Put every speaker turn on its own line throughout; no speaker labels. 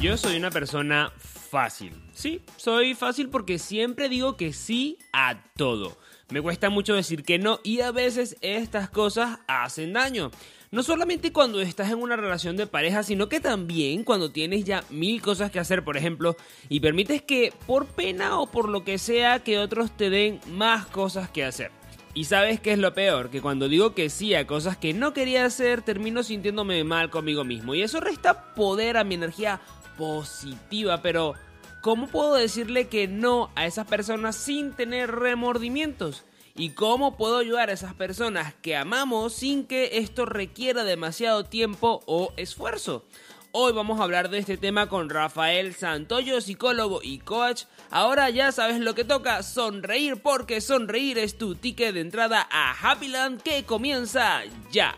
Yo soy una persona fácil. Sí, soy fácil porque siempre digo que sí a todo. Me cuesta mucho decir que no y a veces estas cosas hacen daño. No solamente cuando estás en una relación de pareja, sino que también cuando tienes ya mil cosas que hacer, por ejemplo, y permites que por pena o por lo que sea que otros te den más cosas que hacer. Y sabes qué es lo peor, que cuando digo que sí a cosas que no quería hacer, termino sintiéndome mal conmigo mismo. Y eso resta poder a mi energía positiva, pero ¿cómo puedo decirle que no a esas personas sin tener remordimientos? ¿Y cómo puedo ayudar a esas personas que amamos sin que esto requiera demasiado tiempo o esfuerzo? Hoy vamos a hablar de este tema con Rafael Santoyo, psicólogo y coach. Ahora ya sabes lo que toca, sonreír porque sonreír es tu ticket de entrada a Happyland que comienza ya.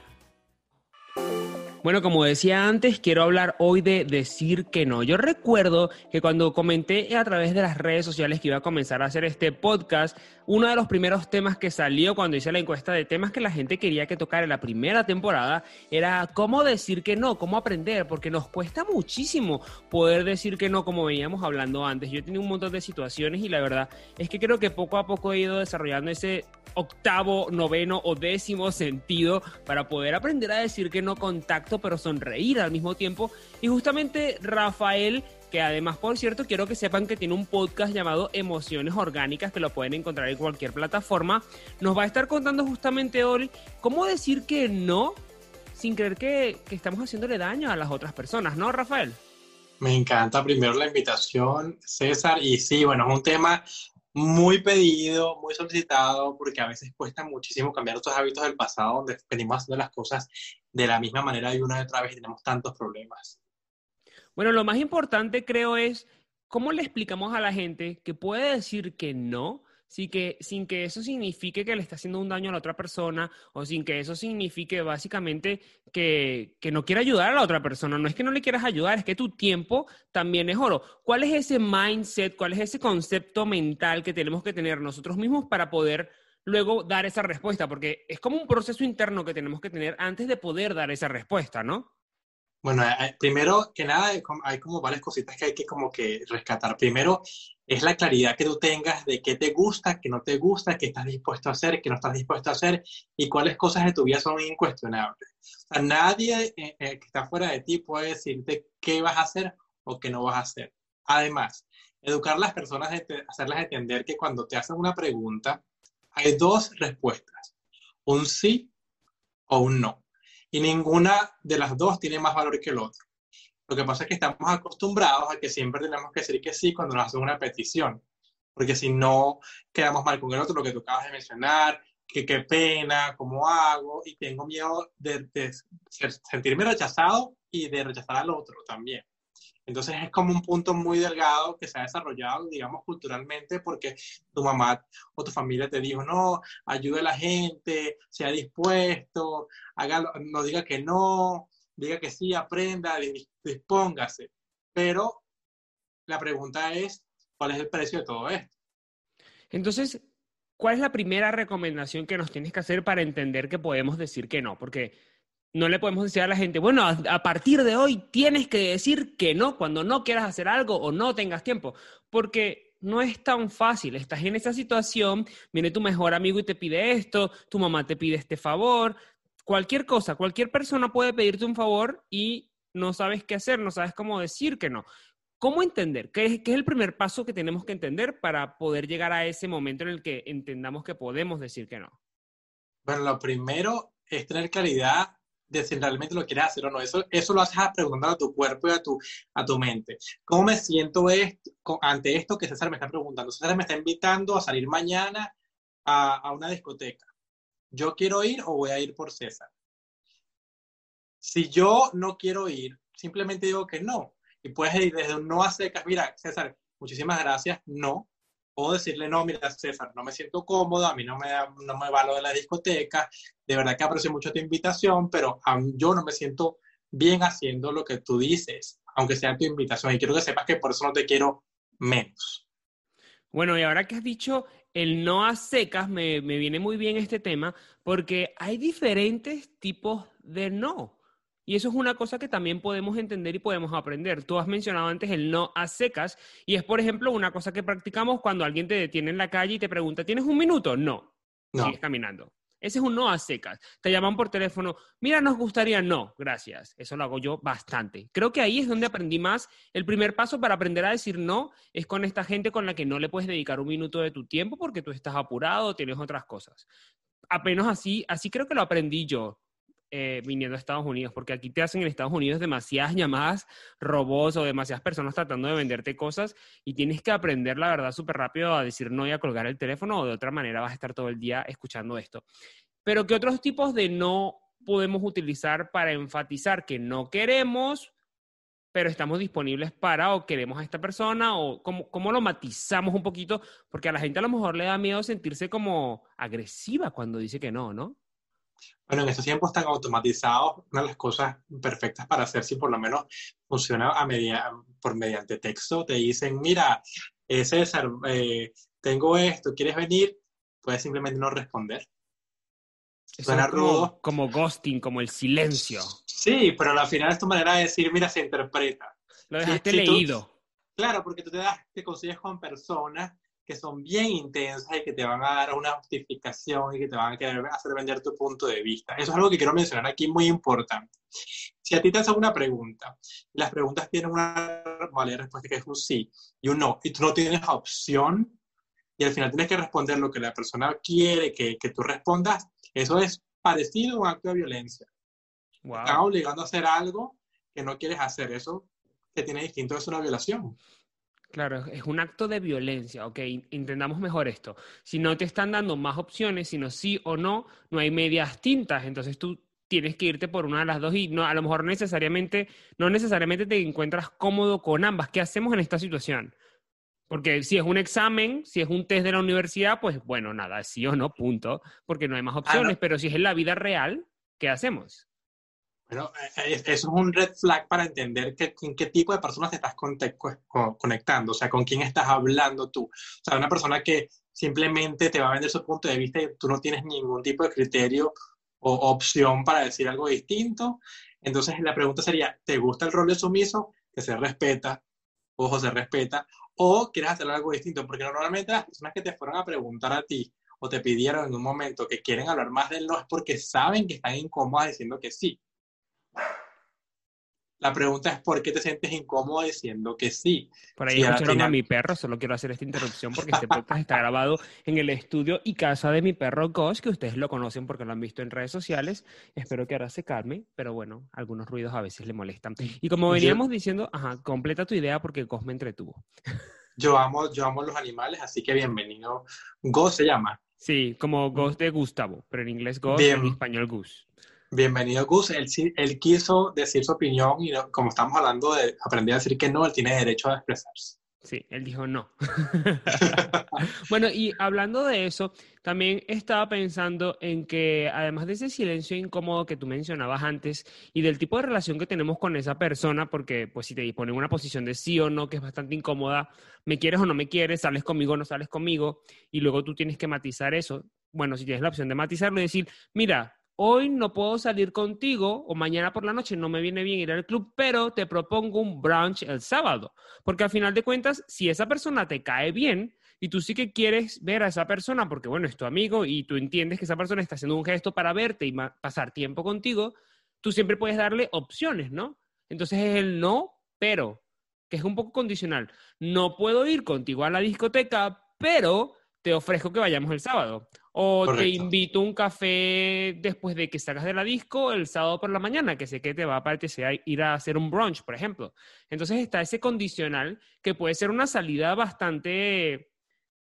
Bueno, como decía antes, quiero hablar hoy de decir que no. Yo recuerdo que cuando comenté a través de las redes sociales que iba a comenzar a hacer este podcast, uno de los primeros temas que salió cuando hice la encuesta de temas que la gente quería que tocara en la primera temporada era cómo decir que no, cómo aprender, porque nos cuesta muchísimo poder decir que no, como veníamos hablando antes. Yo tenido un montón de situaciones y la verdad es que creo que poco a poco he ido desarrollando ese octavo, noveno o décimo sentido para poder aprender a decir que no pero sonreír al mismo tiempo. Y justamente Rafael que además, por cierto, quiero que sepan que tiene un podcast llamado Emociones Orgánicas, que lo pueden encontrar en cualquier plataforma. Nos va a estar contando justamente hoy cómo decir que no sin creer que, que estamos haciéndole daño a las otras personas, ¿no, Rafael?
Me encanta primero la invitación, César, y sí, bueno, es un tema muy pedido, muy solicitado, porque a veces cuesta muchísimo cambiar otros hábitos del pasado, donde venimos haciendo las cosas de la misma manera y una y otra vez tenemos tantos problemas.
Bueno, lo más importante creo es cómo le explicamos a la gente que puede decir que no, sin que, sin que eso signifique que le está haciendo un daño a la otra persona o sin que eso signifique básicamente que, que no quiere ayudar a la otra persona. No es que no le quieras ayudar, es que tu tiempo también es oro. ¿Cuál es ese mindset, cuál es ese concepto mental que tenemos que tener nosotros mismos para poder luego dar esa respuesta? Porque es como un proceso interno que tenemos que tener antes de poder dar esa respuesta, ¿no?
Bueno, eh, eh, primero que nada hay como varias cositas que hay que como que rescatar. Primero es la claridad que tú tengas de qué te gusta, qué no te gusta, qué estás dispuesto a hacer, qué no estás dispuesto a hacer y cuáles cosas de tu vida son incuestionables. O sea, nadie eh, que está fuera de ti puede decirte qué vas a hacer o qué no vas a hacer. Además, educar a las personas, hacerlas entender que cuando te hacen una pregunta, hay dos respuestas, un sí o un no y ninguna de las dos tiene más valor que el otro. Lo que pasa es que estamos acostumbrados a que siempre tenemos que decir que sí cuando nos hacen una petición, porque si no quedamos mal con el otro, lo que tú acabas de mencionar, que qué pena, cómo hago, y tengo miedo de, de sentirme rechazado y de rechazar al otro también. Entonces es como un punto muy delgado que se ha desarrollado, digamos, culturalmente, porque tu mamá o tu familia te dijo, no, ayude a la gente, sea dispuesto, haga, no diga que no, diga que sí, aprenda, dispóngase. Pero la pregunta es, ¿cuál es el precio de todo esto?
Entonces, ¿cuál es la primera recomendación que nos tienes que hacer para entender que podemos decir que no? Porque no le podemos decir a la gente, bueno, a, partir de hoy tienes que decir que no cuando no quieras hacer algo o no tengas tiempo, porque no es tan fácil. Estás en esa situación, viene tu mejor amigo y te pide esto, tu mamá te pide este favor, cualquier cosa, cualquier persona puede pedirte un favor y no sabes qué hacer, no sabes cómo decir que no. ¿Cómo entender? ¿Qué es, qué es el primer paso que tenemos que entender para poder llegar a ese momento en el que entendamos que podemos decir que no?
Bueno, lo primero es tener claridad de si realmente lo quieres hacer o no. Eso, eso lo haces preguntando a tu cuerpo y a tu, a tu mente. ¿Cómo me siento ante esto que César me está preguntando? César me está invitando a salir mañana a, a una discoteca. ¿Yo quiero ir o voy a ir por César? Si yo no quiero ir, simplemente digo que no. Y puedes ir desde un no a secas, mira, César, muchísimas gracias, no. O decirle, no, mira, César, no me siento cómodo, a mí no me, no me va lo de la discoteca, de verdad que aprecio mucho tu invitación, pero yo no me siento bien haciendo lo que tú dices, aunque sea tu invitación. Y quiero que sepas que por eso no te quiero menos.
Bueno, y ahora que has dicho el no a secas, me, me viene muy bien este tema, porque hay diferentes tipos de no. Y eso es una cosa que también podemos entender y podemos aprender. Tú has mencionado antes el no a secas y es, por ejemplo, una cosa que practicamos cuando alguien te detiene en la calle y te pregunta, ¿tienes un minuto? No. no. Sigues caminando. Ese es un no a secas. Te llaman por teléfono, mira, nos gustaría, no, gracias. Eso lo hago yo bastante. Creo que ahí es donde aprendí más. El primer paso para aprender a decir no es con esta gente con la que no le puedes dedicar un minuto de tu tiempo porque tú estás apurado, tienes otras cosas. Apenas así, así creo que lo aprendí yo. Eh, viniendo a Estados Unidos, porque aquí te hacen en Estados Unidos demasiadas llamadas robots o demasiadas personas tratando de venderte cosas y tienes que aprender la verdad súper rápido a decir no y a colgar el teléfono o de otra manera vas a estar todo el día escuchando esto. Pero ¿qué otros tipos de no podemos utilizar para enfatizar que no queremos, pero estamos disponibles para o queremos a esta persona o cómo, cómo, lo matizamos un poquito, porque a la gente a lo mejor le da miedo sentirse como agresiva cuando dice que no, ¿no?
Bueno, en estos tiempos tan automatizados, una de las cosas perfectas para hacer, si por lo menos funciona a media, por mediante texto, te dicen, mira, eh, César, eh, tengo esto, ¿quieres venir? Puedes simplemente no responder.
Suena rudo. Como ghosting, como el silencio.
Sí, pero al final es tu manera de decir, mira, se interpreta.
Lo dejaste leído.
claro, porque tú te, das, te consigues con personas que son bien intensas y que te van a dar una justificación y que te van a querer hacer vender tu punto de vista. Eso es algo que quiero mencionar aquí muy importante. Si a ti te hacen una pregunta, las preguntas tienen una respuesta que es un sí y un no, y tú no tienes opción, y al final tienes que responder lo que la persona quiere que, que tú respondas, eso es parecido a un acto de violencia. Wow. Te están obligando a hacer algo que no quieres hacer. Eso que tiene distinto es una violación.
Claro, es un acto de violencia, ok, entendamos mejor esto. Si no te están dando más opciones, sino sí o no, no hay medias tintas, entonces tú tienes que irte por una de las dos y no, a lo mejor necesariamente, no necesariamente te encuentras cómodo con ambas. ¿Qué hacemos en esta situación? Porque si es un examen, si es un test de la universidad, pues bueno, nada, sí o no, punto, porque no hay más opciones, pero si es en la vida real, ¿qué hacemos?
Bueno, eh, eso es un red flag para entender que, con qué tipo de personas te estás conectando, o sea, con quién estás hablando tú. O sea, una persona que simplemente te va a vender su punto de vista y tú no tienes ningún tipo de criterio o opción para decir algo distinto. Entonces, la pregunta sería, ¿te gusta el rol de sumiso? Que se respeta, ojo, se respeta, o quieres hacer algo distinto, porque normalmente las personas que te fueron a preguntar a ti o te pidieron en un momento que quieren hablar más del no es porque saben que están incómodas diciendo que sí. La pregunta es por qué te sientes incómodo diciendo que sí.
Por ahí escucharon a mi perro, solo quiero hacer esta interrupción porque este podcast está grabado en el estudio y casa de mi perro Ghost, que ustedes lo conocen porque lo han visto en redes sociales. Espero que ahora se calme, pero bueno, algunos ruidos a veces le molestan. Y como veníamos diciendo, ajá, completa tu idea porque Ghost me entretuvo.
Yo amo, yo amo los animales, así que bienvenido. Ghost se llama.
Sí, como Ghost de Gustavo, pero en inglés Ghost, en español Gus.
Bienvenido, Gus. Él, él, quiso decir su opinión y como estamos hablando de aprender a decir que no, él tiene derecho a expresarse.
Sí, él dijo no. bueno, y hablando de eso, también estaba pensando en que además de ese silencio incómodo que tú mencionabas antes y del tipo de relación que tenemos con esa persona, porque pues si te ponen una posición de sí o no que es bastante incómoda, me quieres o no me quieres, sales conmigo o no sales conmigo, y luego tú tienes que matizar eso. Bueno, si tienes la opción de matizarlo y decir, mira, hoy no puedo salir contigo o mañana por la noche no me viene bien ir al club, pero te propongo un brunch el sábado. Porque al final de cuentas, si esa persona te cae bien y tú sí que quieres ver a esa persona porque, bueno, es tu amigo y tú entiendes que esa persona está haciendo un gesto para verte y pasar tiempo contigo, tú siempre puedes darle opciones, ¿no? Entonces es el no, pero, que es un poco condicional. No puedo ir contigo a la discoteca, pero te ofrezco que vayamos el sábado. O te invito a un café después de que salgas de la disco el sábado por la mañana, que sé que te va a apetecer ir a hacer un brunch, por ejemplo. Entonces está ese condicional que puede ser una salida bastante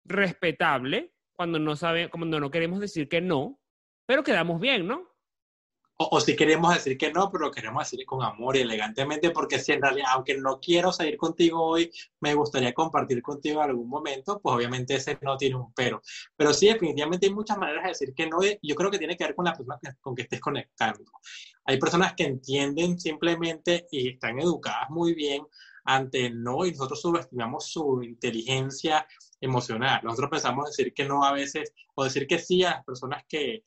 respetable cuando no sabe, cuando no queremos decir que no, pero quedamos bien, ¿no?
O, o si queremos decir que no, pero lo queremos decir con amor y elegantemente, porque si en realidad, aunque no quiero salir contigo hoy, me gustaría compartir contigo en algún momento, pues obviamente ese no tiene un pero. Pero sí, definitivamente hay muchas maneras de decir que no, y yo creo que tiene que ver con la persona con que estés conectando. Hay personas que entienden simplemente y están educadas muy bien ante el no, y nosotros subestimamos su inteligencia emocional. Nosotros pensamos decir que no a veces, o decir que sí a las personas que,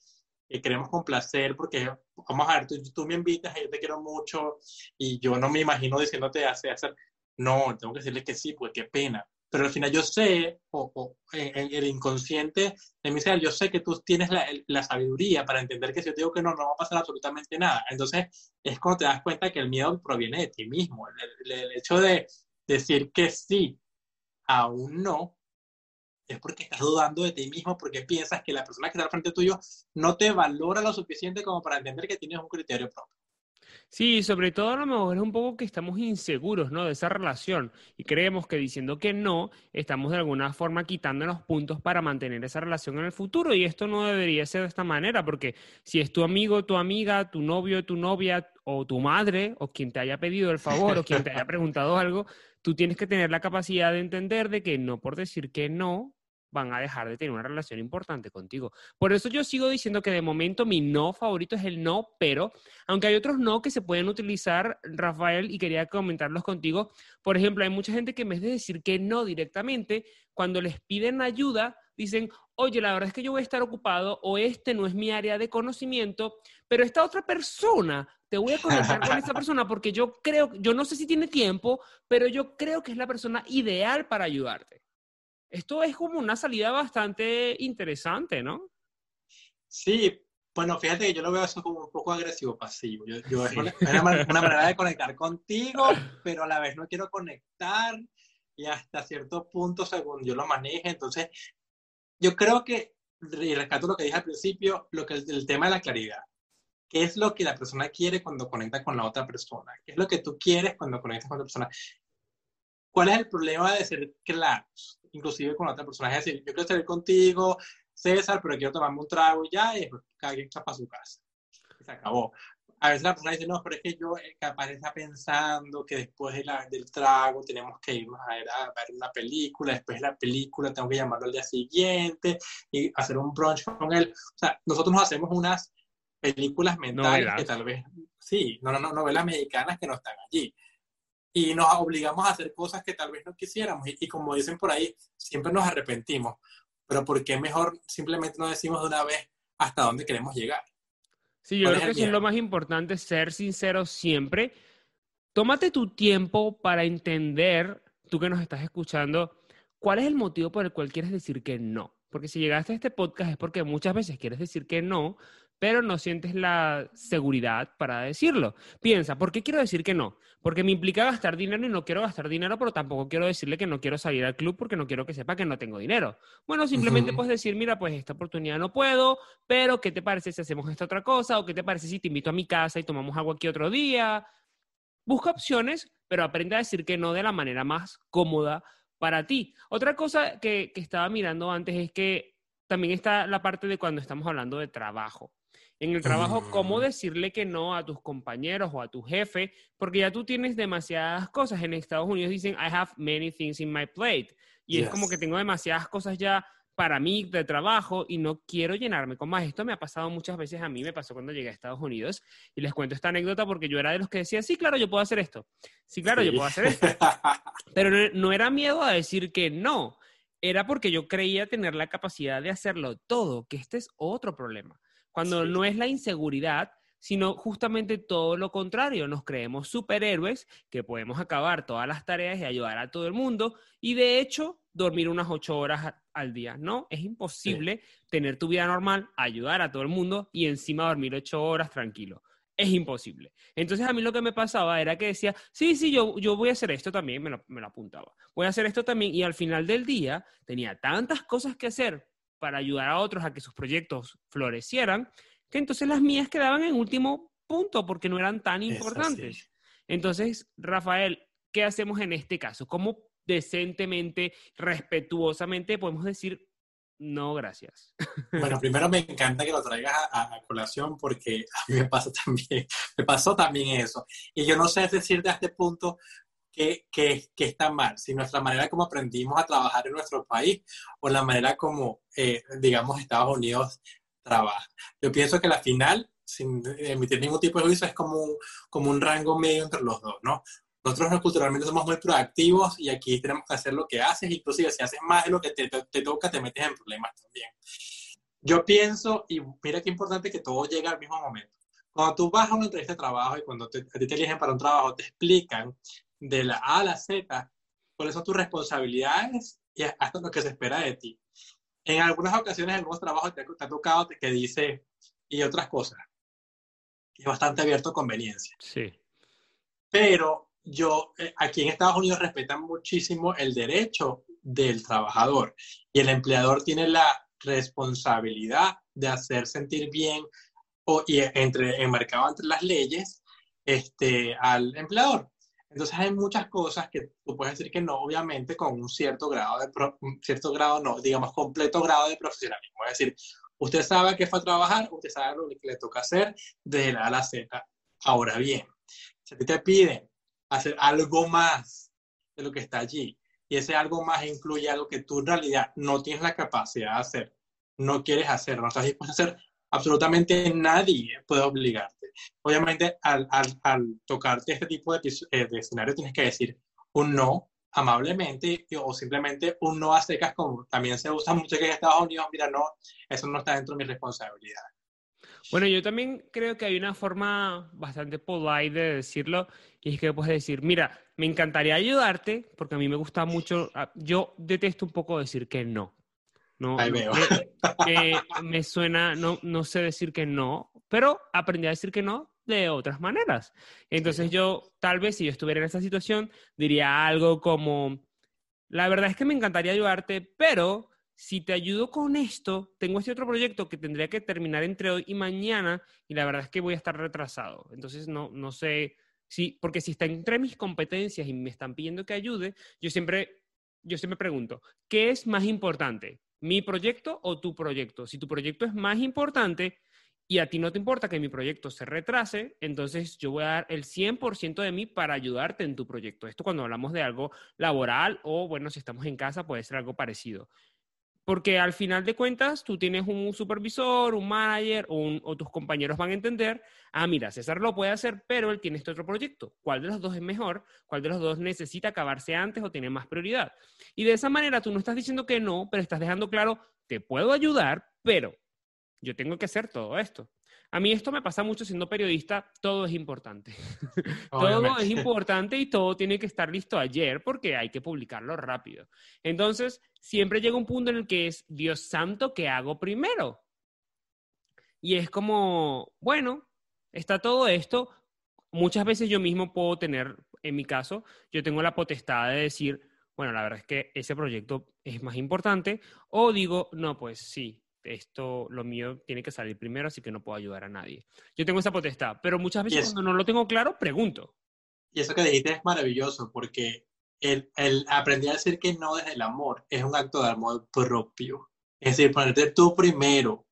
que queremos complacer, porque vamos a ver, tú, tú me invitas yo te quiero mucho, y yo no me imagino diciéndote hacer, hacer, no, tengo que decirle que sí, pues qué pena. Pero al final yo sé, o, o en el inconsciente de mi ser, yo sé que tú tienes la, la sabiduría para entender que si yo te digo que no, no va a pasar absolutamente nada. Entonces es cuando te das cuenta que el miedo proviene de ti mismo. El, el- el hecho de decir que sí a un no es porque estás dudando de ti mismo, porque piensas que la persona que está al frente tuyo no te valora lo suficiente como para entender que tienes un criterio propio.
Sí, sobre todo a lo mejor es un poco que estamos inseguros, ¿no? De esa relación y creemos que diciendo que no, estamos de alguna forma quitándonos puntos para mantener esa relación en el futuro y esto no debería ser de esta manera porque si es tu amigo, tu amiga, tu novio, tu novia o tu madre o quien te haya pedido el favor o quien te haya preguntado algo, tú tienes que tener la capacidad de entender de que no por decir que no van a dejar de tener una relación importante contigo. Por eso yo sigo diciendo que de momento mi no favorito es el no, pero aunque hay otros no que se pueden utilizar, Rafael, y quería comentarlos contigo. Por ejemplo, hay mucha gente que en vez de decir que no directamente, cuando les piden ayuda, dicen, oye, la verdad es que yo voy a estar ocupado o este no es mi área de conocimiento, pero esta otra persona, te voy a conectar con esa persona porque yo creo, yo no sé si tiene tiempo, pero yo creo que es la persona ideal para ayudarte. Esto es como una salida bastante interesante, ¿no?
Sí, bueno, fíjate que yo lo veo eso como un poco agresivo-pasivo. Yo, yo es una, una man- una manera de conectar contigo, pero a la vez no quiero conectar y hasta cierto punto, según yo lo maneje. Entonces, yo creo que, y rescato lo que dije al principio, lo que el tema de la claridad. ¿Qué es lo que la persona quiere cuando conecta con la otra persona? ¿Qué es lo que tú quieres cuando conectas con otra persona? ¿Cuál es el problema de ser claros, inclusive con otra persona? Es decir, yo quiero salir contigo, César, pero quiero tomarme un trago y ya, y después cada quien está para su casa. Y se acabó. A veces la persona dice, no, pero es que yo eh, capaz está pensando que después de la- del trago tenemos que irnos a ver, a ver una película, después de la película tengo que llamarlo al día siguiente y hacer un brunch con él. O sea, nosotros nos hacemos unas películas mentales
Novelas.
que tal vez, sí, no, no, no, novelas mexicanas que no están allí y nos obligamos a hacer cosas que tal vez no quisiéramos. Y, y como dicen por ahí, siempre nos arrepentimos. Pero ¿por qué mejor simplemente no decimos de una vez hasta dónde queremos llegar?
Sí, yo
¿Cuál
creo
es
que eso es lo más importante, ser sincero siempre. Tómate tu tiempo para entender, tú que nos estás escuchando, cuál es el motivo por el cual quieres decir que no. Porque si llegaste a este podcast es porque muchas veces quieres decir que no, pero no sientes la seguridad para decirlo. Piensa, ¿por qué quiero decir que no? Porque me implica gastar dinero y no quiero gastar dinero, pero tampoco quiero decirle que no quiero salir al club porque no quiero que sepa que no tengo dinero. Bueno, simplemente
Ujú.
puedes decir, mira, pues esta oportunidad no puedo, pero ¿qué te parece si hacemos esta otra cosa? ¿O qué te parece si te invito a mi casa y tomamos algo aquí otro día? Busca opciones, pero aprende a decir que no de la manera más cómoda para ti. Otra cosa que, que estaba mirando antes es que también está la parte de cuando estamos hablando de trabajo. En el trabajo, cómo
Mm.
decirle que no a tus compañeros o a tu jefe, porque ya tú tienes demasiadas cosas. En Estados Unidos dicen, I have many things in my plate. Y es como que tengo demasiadas cosas ya para mí de trabajo y no quiero llenarme con más. Esto me ha pasado muchas veces a mí, me pasó cuando llegué a Estados Unidos y les cuento esta anécdota porque yo era de los que decía, sí, claro, yo puedo hacer esto. Sí, claro, yo puedo hacer esto. Pero no, no era miedo a decir que no, era porque yo creía tener la capacidad de hacerlo todo, que este es otro problema. Cuando
Sí.
no es la inseguridad, sino justamente todo lo contrario, nos creemos superhéroes que podemos acabar todas las tareas y ayudar a todo el mundo y de hecho dormir unas ocho horas a- al día. No, es imposible tener tu vida normal, ayudar a todo el mundo y encima dormir ocho horas tranquilo. es imposible. Entonces a mí lo que me pasaba era que decía, sí, sí, yo, yo voy a hacer esto también, me lo, me lo apuntaba. Voy a hacer esto también y al final del día tenía tantas cosas que hacer para ayudar a otros a que sus proyectos florecieran, que entonces las mías quedaban en último punto porque no eran tan
Es
importantes. Entonces, Rafael, ¿qué hacemos en este caso? ¿Cómo decentemente, respetuosamente podemos decir no, gracias?
Bueno, primero me encanta que lo traigas a, a- a colación porque a mí me pasa también, me pasó también eso. Y yo no sé decirte a este punto que, está mal, si nuestra manera como aprendimos a trabajar en nuestro país o la manera como, eh, digamos, Estados Unidos trabaja. Yo pienso que la final, sin emitir ningún tipo de juicio, es como un, como un rango medio entre los dos, ¿no? Nosotros no, culturalmente somos muy proactivos y aquí tenemos que hacer lo que haces, inclusive si haces más de lo que te, te- te toca, te metes en problemas también. Yo pienso, y mira qué importante que todo llega al mismo momento. Cuando tú vas a una entrevista de trabajo y cuando te, a ti te eligen para un trabajo, te explican de la A a la Z cuáles son tus responsabilidades y hasta lo que se espera de ti. En algunas ocasiones, en algunos trabajos te, te ha tocado que dice y otras cosas. Es bastante abierto a conveniencia.
Sí.
Pero yo, eh, aquí en Estados Unidos respetan muchísimo el derecho del trabajador y el empleador tiene la responsabilidad de hacer sentir bien o, y entre, enmarcado entre las leyes este, al empleador. Entonces hay muchas cosas que tú puedes decir que no, obviamente, con un cierto grado de, pro- cierto grado, no, digamos, completo grado de profesionalismo. Es decir, usted sabe que fue a trabajar, usted sabe lo que le toca hacer desde la A a la Z. Ahora bien, si a ti te piden hacer algo más de lo que está allí, y ese algo más incluye algo que tú en realidad no tienes la capacidad de hacer, no quieres hacer, no estás dispuesto a hacer, absolutamente nadie puede obligarte. Obviamente, al, al, al tocarte este tipo de, eh, de escenario, tienes que decir un no amablemente o simplemente un no a secas, como también se usa mucho aquí en Estados Unidos, mira, no, eso no está dentro de mi responsabilidad.
Bueno, yo también creo que hay una forma bastante polite de decirlo, y es que puedes decir, mira, me encantaría ayudarte, porque a mí me gusta mucho, yo detesto un poco decir que no. No,
Ahí
no,
veo.
me, me- me suena, no, no sé decir que no, pero aprendí a decir que no de otras maneras. Entonces yo, tal vez si yo estuviera en esa situación, diría algo como, la verdad es que me encantaría ayudarte, pero si te ayudo con esto, tengo este otro proyecto que tendría que terminar entre hoy y mañana y la verdad es que voy a estar retrasado. Entonces no, no sé si, porque si está entre mis competencias y me están pidiendo que ayude, yo siempre, yo siempre pregunto, ¿qué es más importante? ¿Mi proyecto o tu proyecto? Si tu proyecto es más importante y a ti no te importa que mi proyecto se retrase, entonces yo voy a dar el 100% de mí para ayudarte en tu proyecto. Esto cuando hablamos de algo laboral o, bueno, si estamos en casa puede ser algo parecido. Porque al final de cuentas, tú tienes un supervisor, un manager o, un- tus compañeros van a entender, ah, mira, César lo puede hacer, pero él tiene este otro proyecto. ¿Cuál de los dos es mejor? ¿Cuál de los dos necesita acabarse antes o tiene más prioridad? Y de esa manera tú no estás diciendo que no, pero estás dejando claro, te puedo ayudar, pero yo tengo que hacer todo esto. A mí esto me pasa mucho siendo periodista, todo es importante. todo es importante y todo tiene que estar listo ayer porque hay que publicarlo rápido. Entonces, siempre llega un punto en el que es, Dios santo, ¿qué hago primero? Y es como, bueno, está todo esto. Muchas veces yo mismo puedo tener, en mi caso, yo tengo la potestad de decir, bueno, la verdad es que ese proyecto es más importante, o digo, no, pues sí, esto, lo mío tiene que salir primero, así que no puedo ayudar a nadie. Yo tengo esa potestad, pero muchas veces
eso-
cuando no lo tengo claro, pregunto.
Y eso que dijiste es maravilloso porque el, el aprender a decir que no desde el amor es un acto de amor propio. Es decir, ponerte tú primero,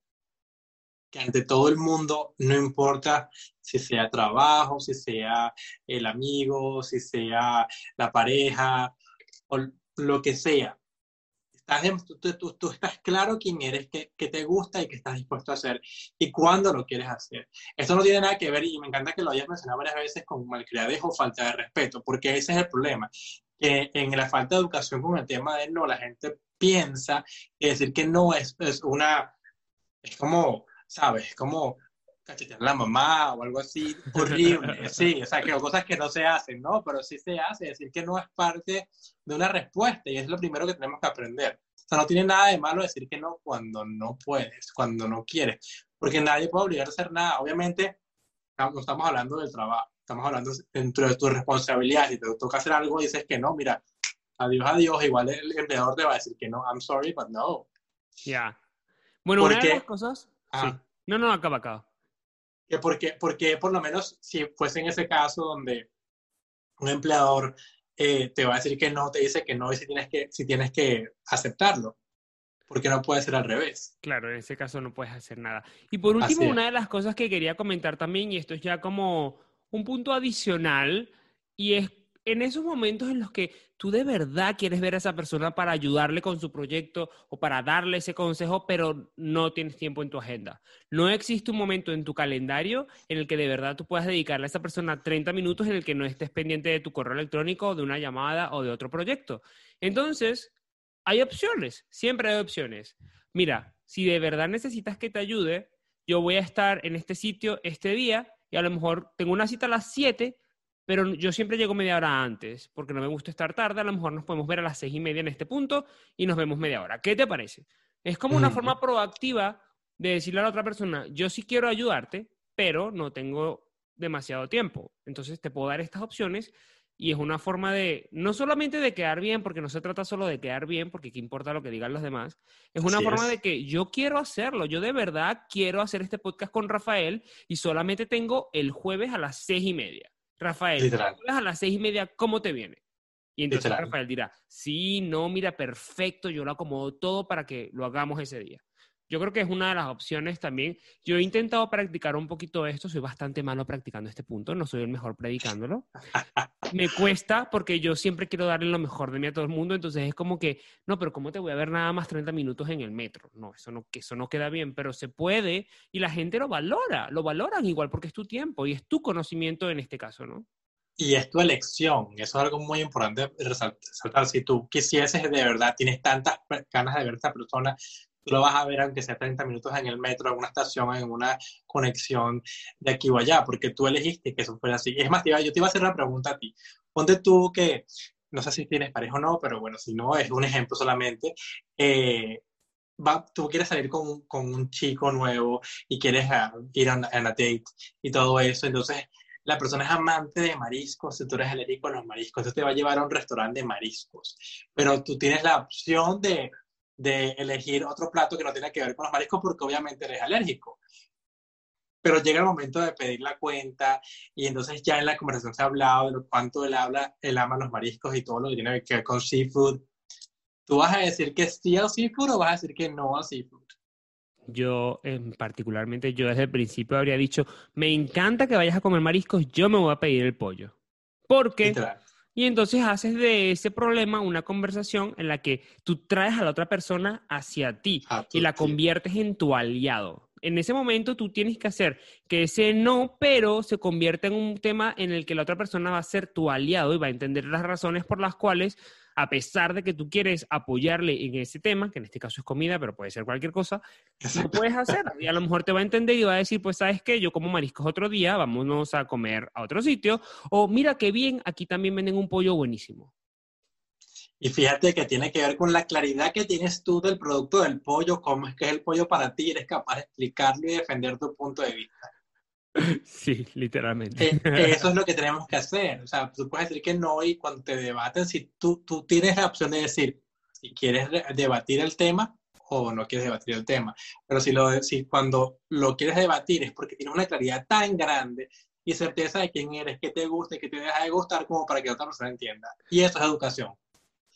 que ante todo el mundo, no importa si sea trabajo, si sea el amigo, si sea la pareja o lo que sea. Estás tú, tú- tú- estás claro quién eres, qué, qué te gusta y qué estás dispuesto a hacer y cuándo lo quieres hacer. Esto no tiene nada que ver, y me encanta que lo hayas mencionado varias veces, con malcriadez o falta de respeto, porque ese es el problema, que en la falta de educación con el tema de no, la gente piensa que decir que no es, es una, es como, ¿sabes? Es como cachetear a la mamá o algo así horrible, sí, o sea, que cosas que no se hacen, ¿no? Pero sí se hace, decir que no es parte de una respuesta y es lo primero que tenemos que aprender. O sea, no tiene nada de malo decir que no cuando no puedes, cuando no quieres, porque nadie puede obligar a hacer nada. Obviamente, no estamos hablando del trabajo, estamos hablando dentro de tu responsabilidad. Si te toca hacer algo, dices que no, mira, adiós, adiós, igual el empleador te va a decir que no, I'm sorry, but no.
Ya. Bueno, una de
Porque-
las cosas...
Ah.
Sí. No, no, acaba, acaba.
Que porque, porque por lo menos si fuese en ese caso donde un empleador eh, te va a decir que no, te dice que no y si tienes que, si tienes que aceptarlo. Porque no puede ser al revés.
Claro, en ese caso no puedes hacer nada. Y por último, una de las cosas que quería comentar también, y esto es ya como un punto adicional, y es en esos momentos en los que tú de verdad quieres ver a esa persona para ayudarle con su proyecto o para darle ese consejo, pero no tienes tiempo en tu agenda. No existe un momento en tu calendario en el que de verdad tú puedas dedicarle a esa persona 30 minutos en el que no estés pendiente de tu correo electrónico, de una llamada o de otro proyecto. Entonces, hay opciones, siempre hay opciones. Mira, si de verdad necesitas que te ayude, yo voy a estar en este sitio este día y a lo mejor tengo una cita a las 7, pero yo siempre llego media hora antes porque no me gusta estar tarde. A lo mejor nos podemos ver a las seis y media en este punto y nos vemos media hora. ¿Qué te parece? Es como una forma proactiva de decirle a la otra persona, yo sí quiero ayudarte, pero no tengo demasiado tiempo. Entonces te puedo dar estas opciones y es una forma de, no solamente de quedar bien, porque no se trata solo de quedar bien, porque qué importa lo que digan los demás, es una
Así
forma
es.
de que yo quiero hacerlo, yo de verdad quiero hacer este podcast con Rafael y solamente tengo el jueves a las seis y media. Rafael,
Literal.
a las seis y media, ¿cómo te viene? Y entonces
Literal.
Rafael dirá, sí, no, mira, perfecto, yo lo acomodo todo para que lo hagamos ese día. Yo creo que es una de las opciones también. Yo he intentado practicar un poquito esto, soy bastante malo practicando este punto, no soy el mejor predicándolo. Me cuesta porque yo siempre quiero darle lo mejor de mí a todo el mundo, entonces es como que, no, pero ¿cómo te voy a ver nada más 30 minutos en el metro? No, eso no, eso no queda bien, pero se puede y la gente lo valora, lo valoran igual porque es tu tiempo y es tu conocimiento en este caso, ¿no?
Y es tu elección. Eso es algo muy importante resalt- resaltar. Si tú quisieses de verdad, tienes tantas ganas de ver a esta persona, tú lo vas a ver aunque sea 30 minutos en el metro, en una estación, en una conexión de aquí o allá, porque tú elegiste que eso fuera así. Es más, yo te iba a hacer una pregunta a ti. Ponte tú que, no sé si tienes pareja o no, pero bueno, si no, es un ejemplo solamente. Eh, va, tú quieres salir con, con un chico nuevo y quieres ah, ir a una, a una date y todo eso, entonces la persona es amante de mariscos, si tú eres alérgico a los mariscos, entonces te va a llevar a un restaurante de mariscos, pero tú tienes la opción de, de elegir otro plato que no tiene que ver con los mariscos porque obviamente eres alérgico. Pero llega el momento de pedir la cuenta y entonces ya en la conversación se ha hablado de lo cuánto él habla, él ama los mariscos y todo lo que tiene que ver con seafood. ¿Tú vas a decir que sí al seafood o vas a decir que no al seafood?
Yo, em, particularmente, yo desde el principio habría dicho, me encanta que vayas a comer mariscos, yo me voy a pedir el pollo. Porque,
Literal.
Y entonces haces de ese problema una conversación en la que tú traes a la otra persona hacia ti
Ah,
y la
sí.
conviertes en tu aliado. En ese momento tú tienes que hacer que ese no, pero se convierta en un tema en el que la otra persona va a ser tu aliado y va a entender las razones por las cuales, a pesar de que tú quieres apoyarle en ese tema, que en este caso es comida, pero puede ser cualquier cosa, no puedes hacer. Y a lo mejor te va a entender y va a decir, pues sabes qué, yo como mariscos otro día, vámonos a comer a otro sitio. O mira qué bien, aquí también venden un pollo buenísimo.
Y fíjate que tiene que ver con la claridad que tienes tú del producto del pollo, cómo es que es el pollo para ti, eres capaz de explicarlo y defender tu punto de vista.
Sí, literalmente.
Eh, eso es lo que tenemos que hacer. O sea, tú puedes decir que no y cuando te debaten, si tú, tú tienes la opción de decir si quieres re- debatir el tema o no quieres debatir el tema. Pero si, lo, si cuando lo quieres debatir es porque tienes una claridad tan grande y certeza de quién eres, qué te gusta y qué te deja de gustar como para que otra persona entienda. Y eso es educación.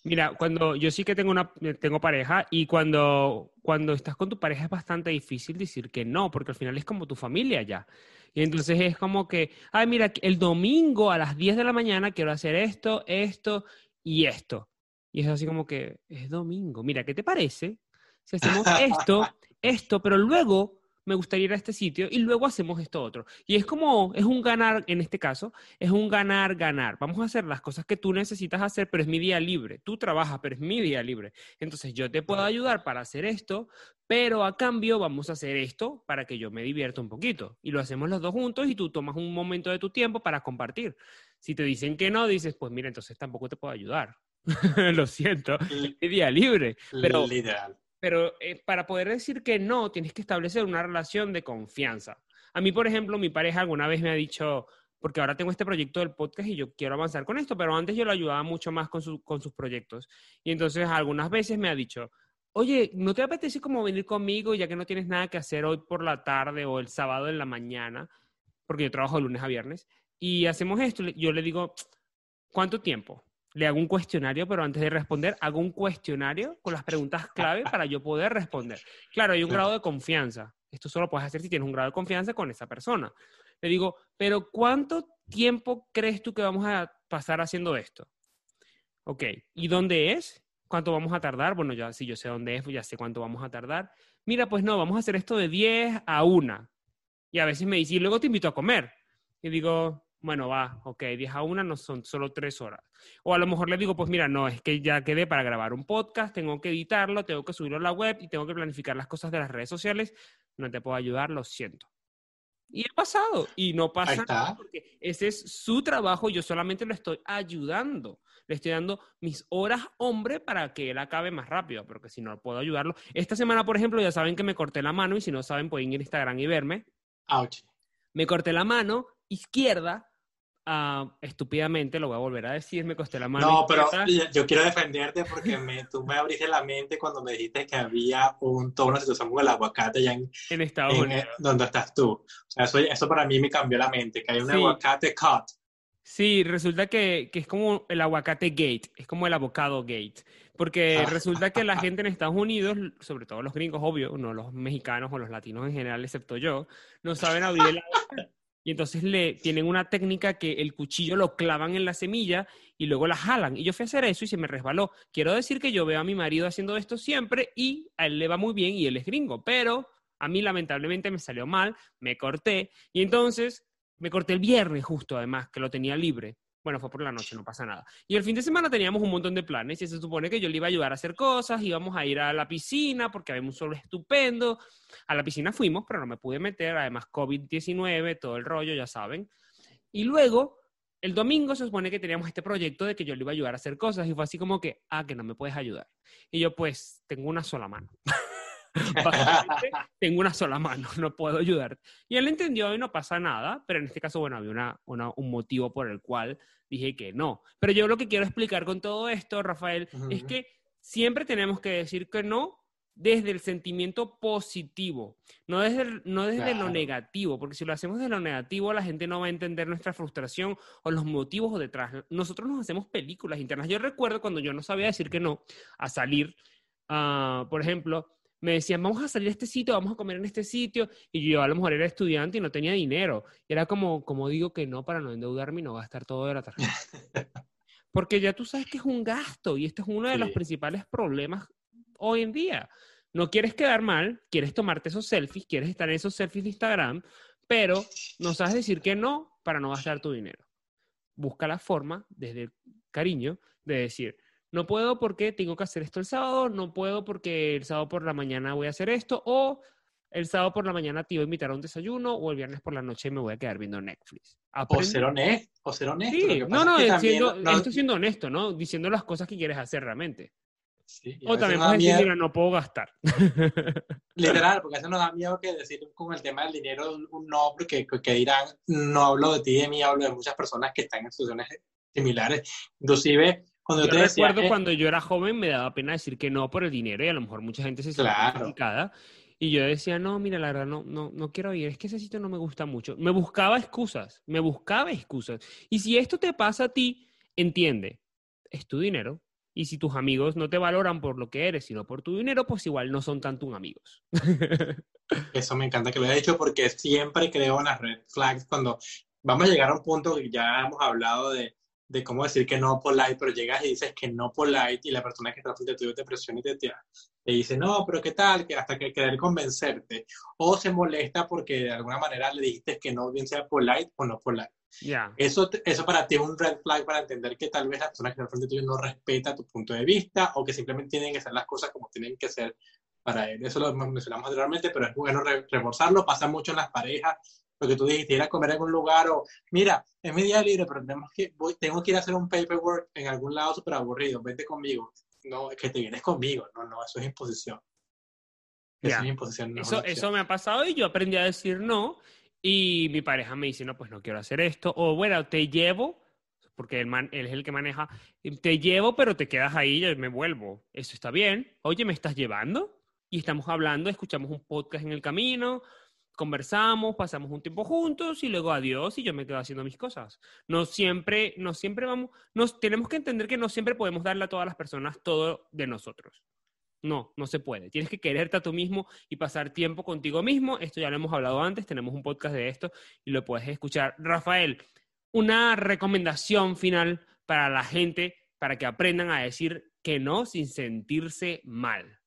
Mira, cuando yo sí que tengo una tengo pareja y cuando cuando estás con tu pareja es bastante difícil decir que no, porque al final es como tu familia ya. Y entonces es como que, ay, mira, el domingo a las 10 de la mañana quiero hacer esto, esto y esto. Y es así como que es domingo. Mira, ¿qué te parece? Si hacemos esto, esto, pero luego me gustaría ir a este sitio y luego hacemos esto otro. Y es como, es un ganar, en este caso, es un ganar, ganar. Vamos a hacer las cosas que tú necesitas hacer, pero es mi día libre. Tú trabajas, pero es mi día libre. Entonces yo te puedo ayudar para hacer esto, pero a cambio vamos a hacer esto para que yo me divierta un poquito. Y lo hacemos los dos juntos y tú tomas un momento de tu tiempo para compartir. Si te dicen que no, dices, pues mira, entonces tampoco te puedo ayudar. lo siento, es mi día libre. Pero
Literal.
Pero eh, para poder decir que no, tienes que establecer una relación de confianza. A mí, por ejemplo, mi pareja alguna vez me ha dicho, porque ahora tengo este proyecto del podcast y yo quiero avanzar con esto, pero antes yo lo ayudaba mucho más con, su- con sus proyectos. Y entonces algunas veces me ha dicho, oye, ¿no te apetece como venir conmigo ya que no tienes nada que hacer hoy por la tarde o el sábado en la mañana? Porque yo trabajo de lunes a viernes. Y hacemos esto, yo le digo, ¿cuánto tiempo? Le hago un cuestionario, pero antes de responder, hago un cuestionario con las preguntas clave para yo poder responder. Claro, hay un grado de confianza. Esto solo puedes hacer si tienes un grado de confianza con esa persona. Le digo, pero ¿cuánto tiempo crees tú que vamos a pasar haciendo esto? Ok, ¿y dónde es? ¿Cuánto vamos a tardar? Bueno, ya si yo sé dónde es, pues ya sé cuánto vamos a tardar. Mira, pues no, vamos a hacer esto de 10 a 1. Y a veces me dice, y luego te invito a comer. Y digo, bueno, va, ok, 10 a 1 no son solo 3 horas. O a lo mejor le digo, pues mira, no, es que ya quedé para grabar un podcast, tengo que editarlo, tengo que subirlo a la web y tengo que planificar las cosas de las redes sociales. No te puedo ayudar, lo siento. Y ha pasado, y no pasa nada, porque ese es su trabajo, yo solamente lo estoy ayudando. Le estoy dando mis horas hombre para que él acabe más rápido, porque si no puedo ayudarlo. Esta semana, por ejemplo, ya saben que me corté la mano, y si no saben, pueden ir a Instagram y verme.
Ouch.
Me corté la mano izquierda, ah, estúpidamente, lo voy a volver a decir, me corté la mano
No, pero yo- yo quiero defenderte porque me, tú me abriste la mente cuando me dijiste que había un, toda una situación con el aguacate ya en,
en Estados
en,
Unidos.
eh, donde estás tú. O sea, eso, eso para mí me cambió la mente, que hay un
Sí.
aguacate cut.
Sí, resulta que, que es como el aguacate gate, es como el avocado gate, porque
Ah.
resulta que la gente en Estados Unidos, sobre todo los gringos, obvio, no los mexicanos o los latinos en general, excepto yo, no saben abrir el aguacate. Y entonces le tienen una técnica que el cuchillo lo clavan en la semilla y luego la jalan. Y yo fui a hacer eso y se me resbaló. Quiero decir que yo veo a mi marido haciendo esto siempre y a él le va muy bien y él es gringo, pero a mí lamentablemente me salió mal, me corté y entonces me corté el viernes justo, además, que lo tenía libre. Bueno, fue por la noche, no pasa nada. Y el fin de semana teníamos un montón de planes y se supone que yo le iba a ayudar a hacer cosas, íbamos a ir a la piscina porque había un sol estupendo. A la piscina fuimos, pero no me pude meter, además COVID-19, todo el rollo, ya saben. Y luego, el domingo se supone que teníamos este proyecto de que yo le iba a ayudar a hacer cosas y fue así como que, ah, que no me puedes ayudar. Y yo pues tengo una sola mano. Tengo una sola mano, no puedo ayudar. Y él entendió y no pasa nada, pero en este caso, bueno, había una, una- un motivo por el cual dije que no. Pero yo lo que quiero explicar con todo esto, Rafael, es
Ujú.
que siempre tenemos que decir que no desde el sentimiento positivo, no desde, el- no desde lo
Claro.
negativo, porque si lo hacemos desde lo negativo, la gente no va a entender nuestra frustración o los motivos detrás. Nosotros nos hacemos películas internas. Yo recuerdo cuando yo no sabía decir que no a salir, ah, por ejemplo, me decían, vamos a salir a este sitio, vamos a comer en este sitio, y yo a lo mejor era estudiante y no tenía dinero. Y era como, como digo que no para no endeudarme y no gastar todo de la tarjeta. Porque ya tú sabes que es un gasto y este es uno de los
Sí.
principales problemas hoy en día. No quieres quedar mal, quieres tomarte esos selfies, quieres estar en esos selfies de Instagram, pero no sabes decir que no para no gastar tu dinero. Busca la forma, desde el cariño, de decir, no puedo porque tengo que hacer esto el sábado, no puedo porque el sábado por la mañana voy a hacer esto, o el sábado por la mañana te iba a invitar a un desayuno, o el viernes por la noche me voy a quedar viendo Netflix.
O
Aprende-
ser honesto, o ser honesto.
Sí, no, no,
es que
siendo,
no-
esto siendo honesto, ¿no? Diciendo las cosas que quieres hacer realmente.
sí,
O también puedes decir, mira, no puedo gastar.
Literal, porque veces nos da miedo que decir con el tema del dinero un, no, porque que, que dirán, no hablo de ti, de mí, hablo de muchas personas que están en situaciones similares. Inclusive, cuando
Yo
te decía,
recuerdo
eh,
cuando yo era joven me daba pena decir que no por el dinero y a lo mejor mucha gente se
Claro.
Y yo decía, no, mira, la verdad, no, no, no quiero ir, es que ese sitio no me gusta mucho. Me buscaba excusas, me buscaba excusas. Y si esto te pasa a ti, entiende, es tu dinero. Y si tus amigos no te valoran por lo que eres, sino por tu dinero, pues igual no son tan tus amigos.
Eso me encanta que lo hayas dicho porque siempre creo en las red flags cuando vamos a llegar a un punto que ya hemos hablado de, de cómo decir que no polite, pero llegas y dices que no polite y la persona que está frente a ti te presiona y te, te, te dice, no, pero ¿qué tal? Que hasta que querer convencerte. O se molesta porque de alguna manera le dijiste que no, bien sea polite o no polite.
Ya.
Eso, eso para ti es un red flag para entender que tal vez la persona que está frente tuyo no respeta tu punto de vista o que simplemente tienen que hacer las cosas como tienen que ser para él. Eso lo mencionamos anteriormente, pero es bueno re- reforzarlo. Pasa mucho en las parejas. Lo que tú dijiste, ir a comer en un lugar o, mira, es mi día libre, pero tenemos que, voy- tengo que ir a hacer un paperwork en algún lado súper aburrido. Vete conmigo. No, es que te vienes conmigo. No, no, eso es imposición. Eso
Ya.
es imposición. no es
Eso,
opción.
eso me ha pasado y yo aprendí a decir no. y mi pareja me dice, no, pues no quiero hacer esto, o bueno, te llevo, porque él, man- él es el que maneja, te llevo, pero te quedas ahí, yo me vuelvo. Eso está bien. Oye, ¿me estás llevando? Y estamos hablando, escuchamos un podcast en el camino, conversamos, pasamos un tiempo juntos y luego adiós y yo me quedo haciendo mis cosas. No siempre, no siempre vamos, nos tenemos que entender que no siempre podemos darle a todas las personas todo de nosotros. No, no se puede. Tienes que quererte a tú mismo y pasar tiempo contigo mismo. Esto ya lo hemos hablado antes, tenemos un podcast de esto y lo puedes escuchar. Rafael, una recomendación final para la gente para que aprendan a decir que no sin sentirse mal.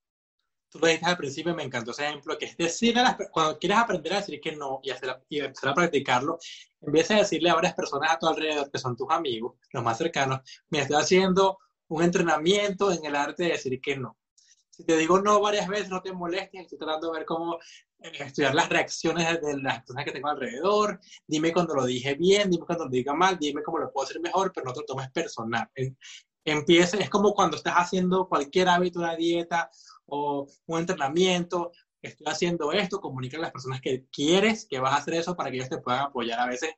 Tú dijiste al principio me encantó ese ejemplo, que es decirle a las cuando quieres aprender a decir que no y, hacer, y empezar a practicarlo, empieza a decirle a varias personas a tu alrededor que son tus amigos, los más cercanos, me estoy haciendo un entrenamiento en el arte de decir que no. Si te digo no varias veces, no te molestes, estoy tratando de ver cómo eh, estudiar las reacciones de, las personas que tengo alrededor, dime cuando lo dije bien, dime cuando lo diga mal, dime cómo lo puedo hacer mejor, pero no te lo tomes personal. Empiece, es como cuando estás haciendo cualquier hábito, una dieta o un entrenamiento, estoy haciendo esto, comunica a las personas que quieres que vas a hacer eso para que ellos te puedan apoyar. A veces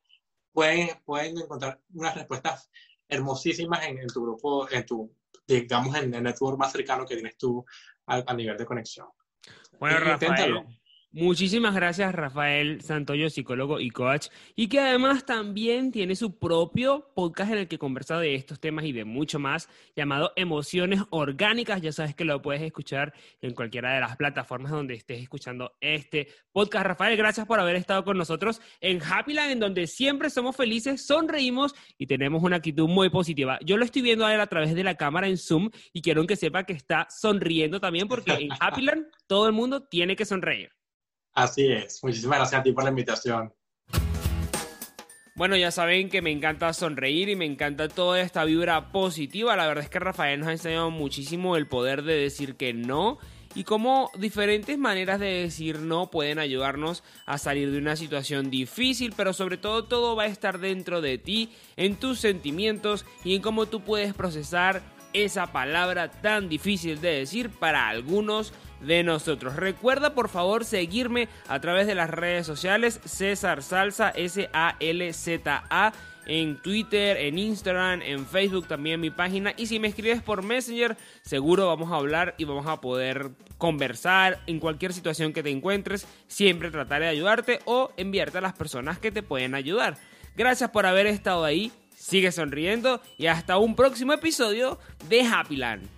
pueden, pueden encontrar unas respuestas hermosísimas en, en tu grupo, en tu, digamos, en el network más cercano que tienes tú a, a nivel de conexión.
Bueno,
Eh,
Rafael,
inténtalo.
Muchísimas gracias, Rafael Santoyo, psicólogo y coach, y que además también tiene su propio podcast en el que conversa de estos temas y de mucho más, llamado Emociones Orgánicas. Ya sabes que lo puedes escuchar en cualquiera de las plataformas donde estés escuchando este podcast. Rafael, gracias por haber estado con nosotros en Happyland, en donde siempre somos felices, sonreímos y tenemos una actitud muy positiva. Yo lo estoy viendo a él a través de la cámara en Zoom y quiero que sepa que está sonriendo también porque en Happyland todo el mundo tiene que sonreír.
Así es. Muchísimas gracias a ti por la invitación.
Bueno, ya saben que me encanta sonreír y me encanta toda esta vibra positiva. La verdad es que Rafael nos ha enseñado muchísimo el poder de decir que no y cómo diferentes maneras de decir no pueden ayudarnos a salir de una situación difícil, pero sobre todo todo va a estar dentro de ti, en tus sentimientos y en cómo tú puedes procesar esa palabra tan difícil de decir para algunos de nosotros. Recuerda por favor seguirme a través de las redes sociales César Salsa S A L Z A en Twitter, en Instagram, en Facebook también mi página y si me escribes por Messenger seguro vamos a hablar y vamos a poder conversar en cualquier situación que te encuentres, siempre trataré de ayudarte o enviarte a las personas que te pueden ayudar. Gracias por haber estado ahí, sigue sonriendo y hasta un próximo episodio de Happyland.